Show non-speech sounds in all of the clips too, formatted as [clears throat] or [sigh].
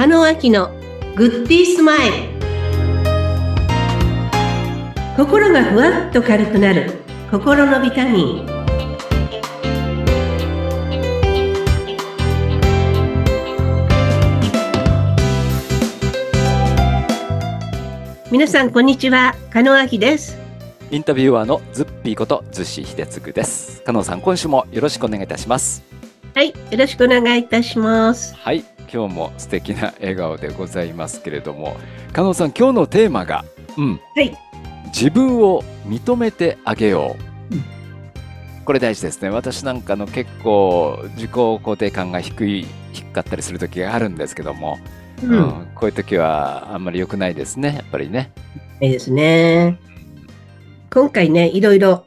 加納明のグッディースマイル。心がふわっと軽くなる。心のビタミン。皆さんこんにちは。加納明です。インタビュアーのズッピーことズシ秀嗣です。加納さん、今週もよろしくお願いいたします。はいよろしくお願いいたします。はい、今日も素敵な笑顔でございますけれども、加納さん、今日のテーマが、うん、はい自分を認めてあげよう。うんこれ大事ですね。私なんかの結構自己肯定感が低い低かったりする時があるんですけども、う、うんんこういう時はあんまり良くないですね。やっぱりね。いいですね今回ねいろいろ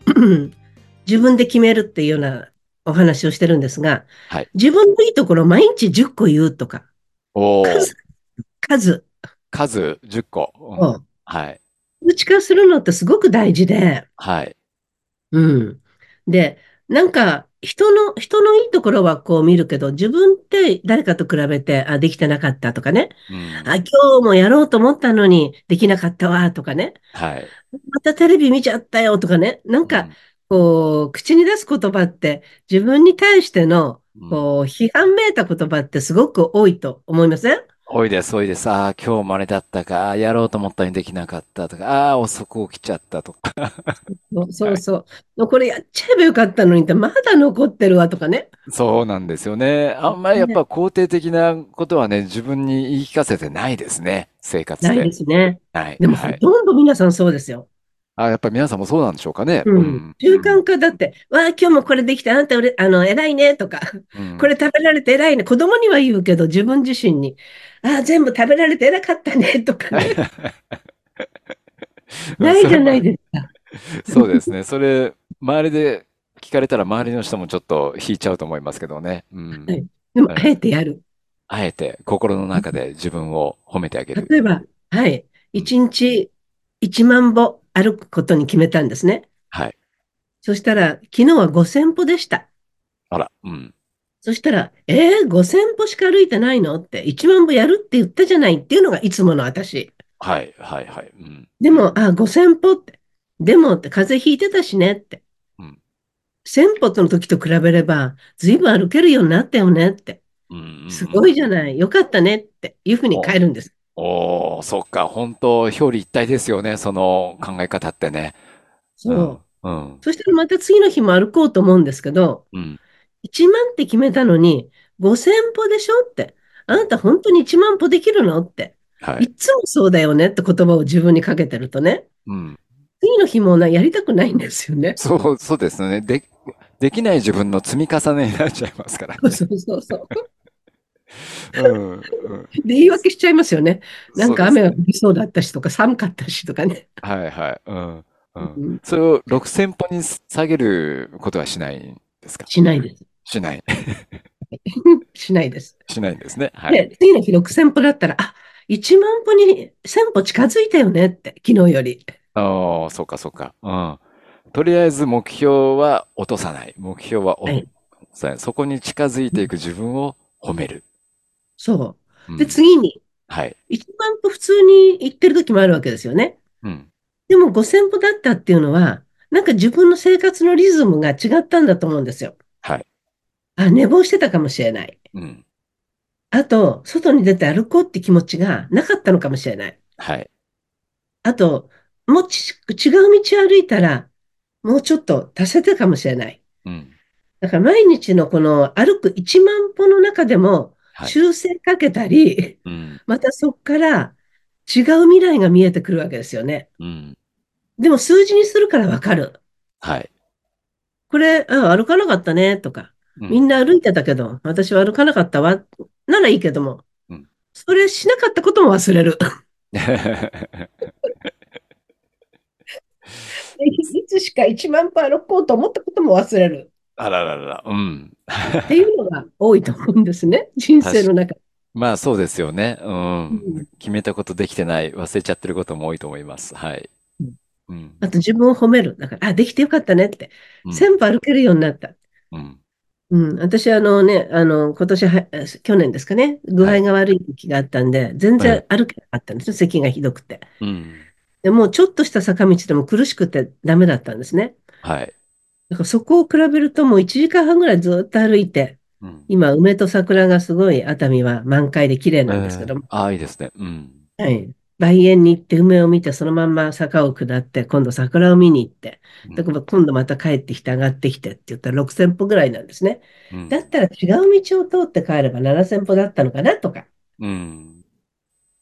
[clears throat] 自分で決めるっていうようなお話をしてるんですが、はい自分のいいところを毎日10個言うとかおお、数数数10個。うんをはい。数値化するのってすごく大事で、はい。うん。で、なんか、人の、人のいいところはこう見るけど、自分って誰かと比べて、あ、できてなかったとかね。うんあ、今日もやろうと思ったのにできなかったわ、とかね。はい。またテレビ見ちゃったよ、とかね。なんか、こう、口に出す言葉って、自分に対しての、うん、こう、批判めいた言葉ってすごく多いと思いません？多いです、多いです。ああ、今日もあれだったか、あーやろうと思ったのにできなかったとか、ああ、遅く起きちゃったとか。そうそうそう。[laughs] これやっちゃえばよかったのにって、まだ残ってるわ、とかね。そうなんですよね。あんまりやっぱ肯定的なことはね、自分に言い聞かせてないですね、生活で。ないですね。はい。でも、ほはい。とんど皆さんそうですよ。あ、やっぱり皆さんもそうなんでしょうかね。うん。習慣化だって、わあ、今日もこれできて、あんたうれ、あの、偉いね、とか、うんこれ食べられて偉いね。子供には言うけど、自分自身に、ああ、全部食べられて偉かったね、[laughs] とかね。[laughs] ないじゃないですか。そうですね。それ、周りで聞かれたら周りの人もちょっと引いちゃうと思いますけどね。うんはいでも、はいあえてやる。あえて心の中で自分を褒めてあげる。例えば、はい。一日1万歩歩くことに決めたんですね。はい。そしたら、昨日は5000歩でした。あら、うん。そしたら、えー、5000歩しか歩いてないの？って、1万歩やるって言ったじゃないっていうのがいつもの私。はい、はい、はい。うん。でも、あ、5000歩って。でもって、風邪ひいてたしねって。うん1000歩の時と比べれば、ずいぶん歩けるようになったよねって。うんすごいじゃない。よかったねっていうふうに変えるんです。そっか。本当表裏一体ですよね。その考え方ってね。そう。うん。そしたらまた次の日も歩こうと思うんですけど、うん。1万って決めたのに、5000歩でしょって。あなた本当に1万歩できるのって。はいい。つもそうだよねって言葉を自分にかけてるとね、うん。次の日もな、やりたくないんですよね。そう、そうですね。で、できない自分の積み重ねになっちゃいますから。そうそうそう。うん。うん。で、言い訳しちゃいますよね。なんか雨が降りそうだったしとか、寒かったしとかね。はい、はい。うん。う。うんんそれを6000歩に下げることはしないんですか？しないです。しない。[laughs] しないです。しないんですね。はい。で、次の日6000歩だったら、あ、1万歩に1000歩近づいたよねって、昨日より。ああ、そうか、そうか。うん。とりあえず目標は落とさない。目標はおはいそうそこに近づいていく自分を褒める。そうう。んで、次に、はい。1万歩普通に行ってる時もあるわけですよね。うん。でも5000歩だったっていうのは、なんか自分の生活のリズムが違ったんだと思うんですよ。はい。あ、寝坊してたかもしれない。うん。あと、外に出て歩こうって気持ちがなかったのかもしれない。はい。あと、もうち違う道歩いたら、もうちょっと足せたかもしれない。うん。だから毎日のこの歩く1万歩の中でもはい。修正かけたり、うん。またそこから違う未来が見えてくるわけですよね。うん。でも数字にするからわかる。はい。これ、あ、歩かなかったね、とか。うんみんな歩いてたけど、私は歩かなかったわ。ならいいけどもうん。それしなかったことも忘れる。[laughs] [laughs] いつしか1万歩歩こうと思ったことも忘れる。あらららら。うん。っていうのが多いと思うんですね。[laughs] 人生の中で。まあそうですよね。う。うんん決めたことできてない、忘れちゃってることも多いと思います。はいうん。うん。あと自分を褒める。だから、あ、できてよかったねって。うん1000歩歩けるようになった。うん。うん。私、あのね、あの、今年は、え去年ですかね、具はい。合が悪い時があったんで、全ええ。然歩けなかったんですよ。咳がひどくて。うん。でもうちょっとした坂道でも苦しくてダメだったんですね。はい。だからそこを比べるともう1時間半ぐらいずっと歩いて、うん。今、梅と桜がすごい熱海は満開で綺麗えなんですけども、え。ああ、いいですね。うん。はい。梅園に行って梅を見て、そのまんま坂を下って、今度桜を見に行って、だかうん。ら今度また帰ってきて上がってきてって言ったら6000歩ぐらいなんですね。うん。だったら違う道を通って帰れば7000歩だったのかなとか、うん。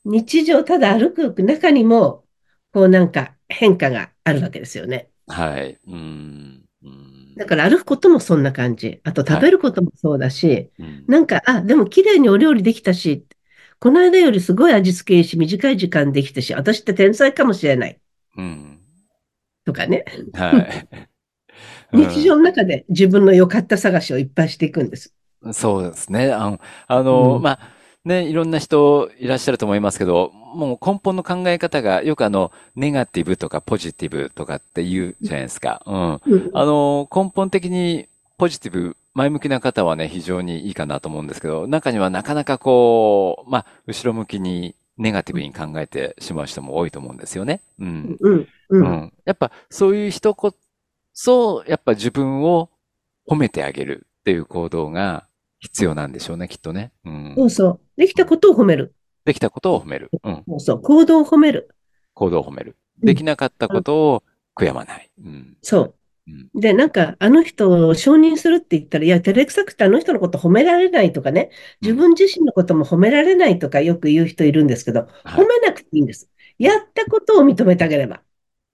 日常ただ歩く中にも、こうなんか変化があるわけですよね。はい。うん。うん。だから歩くこともそんな感じ。あと食はい。べることもそうだし、うん。なんか、あ、でも綺麗にお料理できたし、この間よりすごい味付けいいし、短い時間できたし、私って天才かもしれない。うん。とかね。はい。[laughs] 日常の中で自分の良かった探しをいっぱいしていくんです。うん。そうですね。あの、あの、うん。まあ、ね、いろんな人いらっしゃると思いますけど、もう根本の考え方がよくあの、ネガティブとかポジティブとかって言うじゃないですか。うん。うん。あの、根本的にポジティブ、前向きな方はね、非常にいいかなと思うんですけど、中にはなかなかこう、まあ、後ろ向きにネガティブに考えてしまう人も多いと思うんですよね。うん。うん。うん。うん。やっぱそういう人こそ、やっぱ自分を褒めてあげるっていう行動が必要なんでしょうね、きっとね。うん。そうそう。できうんたことを褒める。できたことを褒める。うん。そうそう。行動を褒める。行動を褒める。うん。できなかったことを悔やまない。うん。そうん。う。で、なんか、あの人を承認するって言ったら、いや、照れくさくてあの人のこと褒められないとかね、うん。自分自身のことも褒められないとかよく言う人いるんですけど、はい。褒めなくていいんです。うん。やったことを認めてあげれば。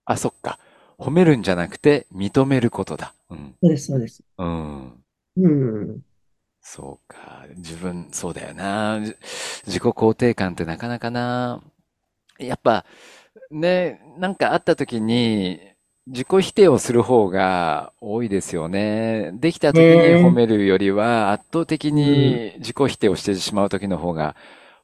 あ、そっか。褒めるんじゃなくて認めることだ。うん。そうです、そうです。うん。うん。そうか。自分、そうだよな。じ自己肯定感ってなかなかな。やっぱ、ね、なんかあった時に、自己否定をする方が多いですよね。できたね時に褒え。めるよりは、圧倒的うん。に自己否定をしてしまう時の方が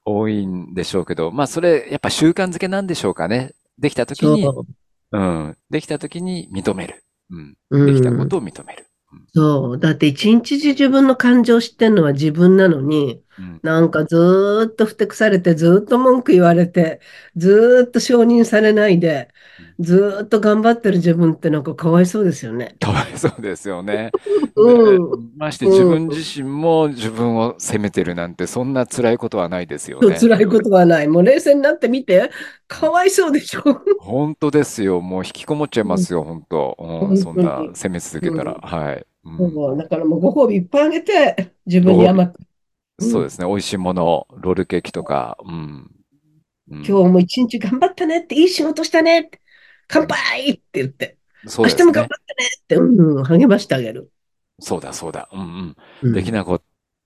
多いんでしょうけど、まあそれ、やっぱ習慣づけなんでしょうかね。できた時に、そう。うん。できた時に認める。うん。うできたこん。とを認める。そう。だって一日中自分の感情を知ってるのは自分なのに、なんかずーっとふてくされて、ずーっと文句言われて、ずーっと承認されないで、うんずーっと頑張ってる自分ってなんかかわいそうですよね。かわいそうですよね。で、[laughs] うん。まして自うん。分自身も自分を責めてるなんて、そんな辛いことはないですよね。辛いことはない。もう冷静になってみて。かわいそうでしょ。本当ですよ。もう引きこもっちゃいまうん。すよ、本当。うん、そん。な責め続けたら。うん。はい。うん。だからもうご褒美いっぱいあげて、自分。に甘く。うん。そうですね。美味しいもの、ロールケーキとか、うん。うん。今日も一日頑張ったねって、いい仕事したねって、乾杯って言って、明日も頑そうですね。張ってねって、うん、励ましてあげる。そうだ、そうだ。うんうん。うん。できなこ、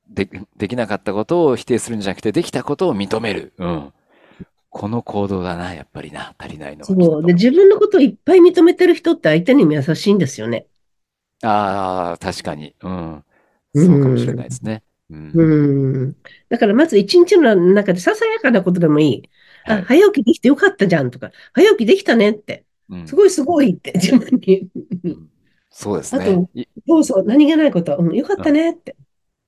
で、できなかったことを否定するんじゃなくて、できたことを認める。うん。この行動だな、やっぱりな。足りないのそう。で、と。自分のことをいっぱい認めてる人って相手にも優しいんですよね。ああ、確かに。うん。うそうかもしれないでん。すね。うん。うん。だからまず一日の中でささやかなことでもいい。あ、はい。早起きできてよかったじゃんとか、早起きできたねって。うん。すごいすごいって自分に。うん。そうですね。あと、い、そうそう、何気ないこと、うん、よかっうん。たねって。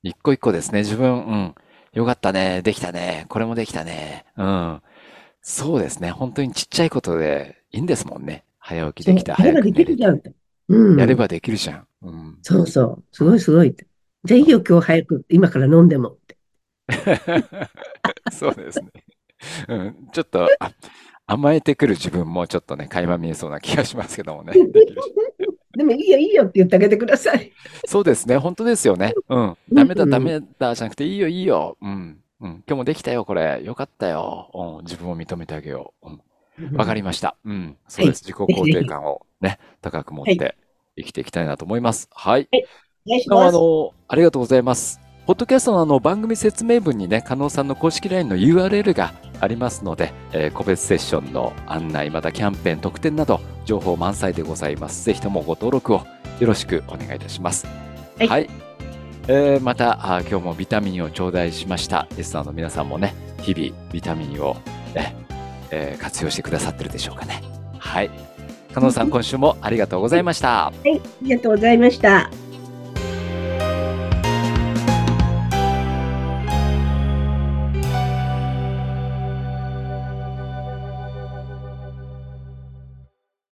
一個一個ですね。自分、うん。よかったね。できたね。これもできたね。うん。そうですね。本当にちっちゃいことでいいんですもんね。早起きできた。早やればで。きるじゃんって。うん。やればできるじゃん。うん。そうそう。すごいうん。すごいって。じゃあいいよ、うん。今日早く、今から飲んでもって。[laughs] そうですね。うん。ちょっと、あ、甘えてくる自分もちょっとね、垣間見えそうな気がしますけどもね。[laughs] できるし。でもいいよ、いいよって言ってあげてください。そうですね。本当ですよね。うん。うダメだ、ダん。メだ、じゃなくて、いいよ、いいよ。うん。うん。今日もできたよ、これ。よかったよ。うん。自分を認めてあげよう。うん。わかりました。うん。そはい。うです。自己肯。定感をね、高く持っはい。て生きていきたいなと思います。はい。どうもあ。の、ありがとうございます。ポッドキャストのあの番組説明文にね、加納さんの公式 LINE の URL がありますので、えー個別セッションの案内、またキャンペーン、特典など、情報満載でございます。ぜひともご登録をよろしくお願いいたします。はい。はい。えーまた、あー今日もビタミンを頂戴しました。リスナーの皆さんもね、日々ビタミンを、ねえー活用してくださってるでしょうかね。はい。加納さん、今週もありがとうございました。はい。ありがとうございました。